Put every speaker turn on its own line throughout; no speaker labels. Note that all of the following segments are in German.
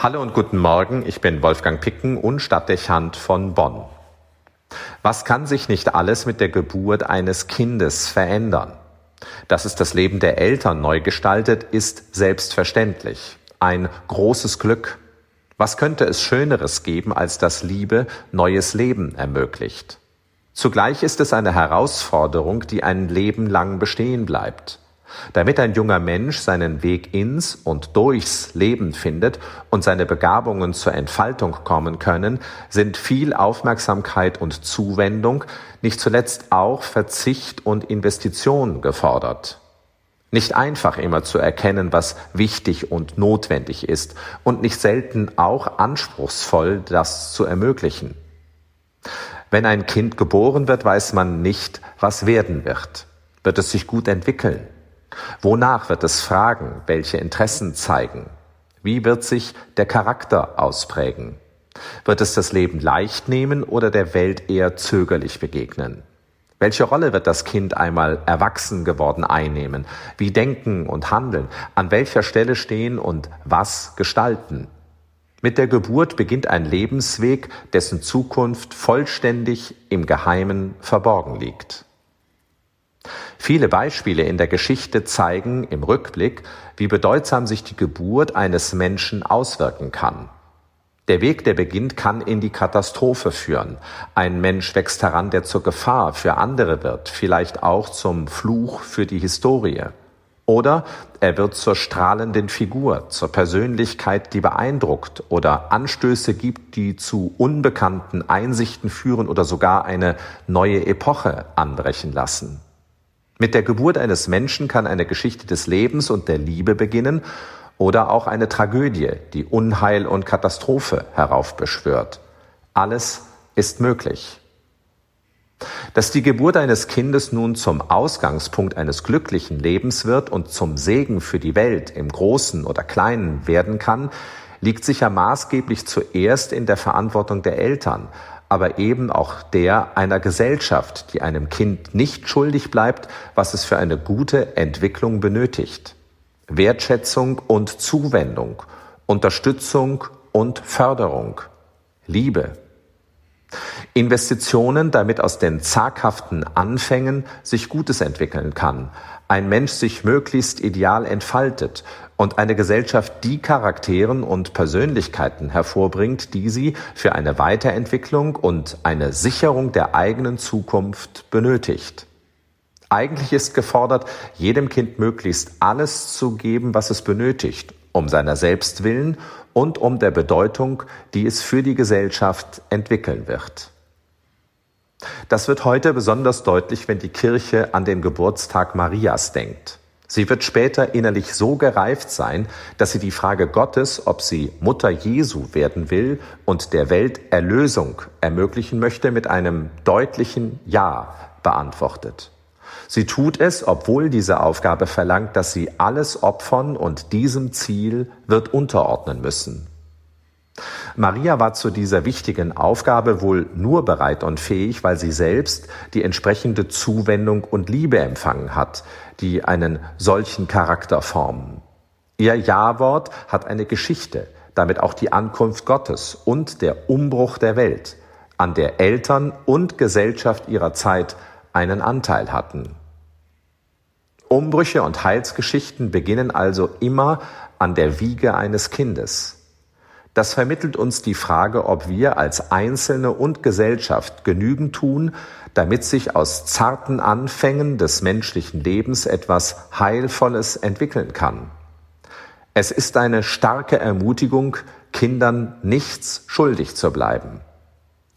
Hallo und guten Morgen, ich bin Wolfgang Picken und Stadtdechant von Bonn. Was kann sich nicht alles mit der Geburt eines Kindes verändern? Dass es das Leben der Eltern neu gestaltet, ist selbstverständlich. Ein großes Glück. Was könnte es Schöneres geben, als dass Liebe neues Leben ermöglicht? Zugleich ist es eine Herausforderung, die ein Leben lang bestehen bleibt. Damit ein junger Mensch seinen Weg ins und durchs Leben findet und seine Begabungen zur Entfaltung kommen können, sind viel Aufmerksamkeit und Zuwendung, nicht zuletzt auch Verzicht und Investition gefordert. Nicht einfach immer zu erkennen, was wichtig und notwendig ist und nicht selten auch anspruchsvoll, das zu ermöglichen. Wenn ein Kind geboren wird, weiß man nicht, was werden wird. Wird es sich gut entwickeln? Wonach wird es fragen? Welche Interessen zeigen? Wie wird sich der Charakter ausprägen? Wird es das Leben leicht nehmen oder der Welt eher zögerlich begegnen? Welche Rolle wird das Kind einmal erwachsen geworden einnehmen? Wie denken und handeln? An welcher Stelle stehen und was gestalten? Mit der Geburt beginnt ein Lebensweg, dessen Zukunft vollständig im Geheimen verborgen liegt. Viele Beispiele in der Geschichte zeigen im Rückblick, wie bedeutsam sich die Geburt eines Menschen auswirken kann. Der Weg, der beginnt, kann in die Katastrophe führen. Ein Mensch wächst heran, der zur Gefahr für andere wird, vielleicht auch zum Fluch für die Historie. Oder er wird zur strahlenden Figur, zur Persönlichkeit, die beeindruckt oder Anstöße gibt, die zu unbekannten Einsichten führen oder sogar eine neue Epoche anbrechen lassen. Mit der Geburt eines Menschen kann eine Geschichte des Lebens und der Liebe beginnen oder auch eine Tragödie, die Unheil und Katastrophe heraufbeschwört. Alles ist möglich. Dass die Geburt eines Kindes nun zum Ausgangspunkt eines glücklichen Lebens wird und zum Segen für die Welt im Großen oder Kleinen werden kann, liegt sicher maßgeblich zuerst in der Verantwortung der Eltern, aber eben auch der einer Gesellschaft, die einem Kind nicht schuldig bleibt, was es für eine gute Entwicklung benötigt. Wertschätzung und Zuwendung, Unterstützung und Förderung, Liebe. Investitionen, damit aus den zaghaften Anfängen sich Gutes entwickeln kann, ein Mensch sich möglichst ideal entfaltet und eine Gesellschaft die Charakteren und Persönlichkeiten hervorbringt, die sie für eine Weiterentwicklung und eine Sicherung der eigenen Zukunft benötigt. Eigentlich ist gefordert, jedem Kind möglichst alles zu geben, was es benötigt, um seiner selbst willen und um der Bedeutung, die es für die Gesellschaft entwickeln wird. Das wird heute besonders deutlich, wenn die Kirche an den Geburtstag Marias denkt. Sie wird später innerlich so gereift sein, dass sie die Frage Gottes, ob sie Mutter Jesu werden will und der Welt Erlösung ermöglichen möchte, mit einem deutlichen Ja beantwortet. Sie tut es, obwohl diese Aufgabe verlangt, dass sie alles opfern und diesem Ziel wird unterordnen müssen. Maria war zu dieser wichtigen Aufgabe wohl nur bereit und fähig, weil sie selbst die entsprechende Zuwendung und Liebe empfangen hat, die einen solchen Charakter formen. Ihr Ja-Wort hat eine Geschichte, damit auch die Ankunft Gottes und der Umbruch der Welt, an der Eltern und Gesellschaft ihrer Zeit einen Anteil hatten. Umbrüche und Heilsgeschichten beginnen also immer an der Wiege eines Kindes. Das vermittelt uns die Frage, ob wir als Einzelne und Gesellschaft genügend tun, damit sich aus zarten Anfängen des menschlichen Lebens etwas Heilvolles entwickeln kann. Es ist eine starke Ermutigung, Kindern nichts schuldig zu bleiben.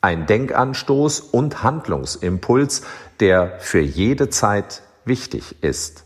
Ein Denkanstoß und Handlungsimpuls, der für jede Zeit wichtig ist.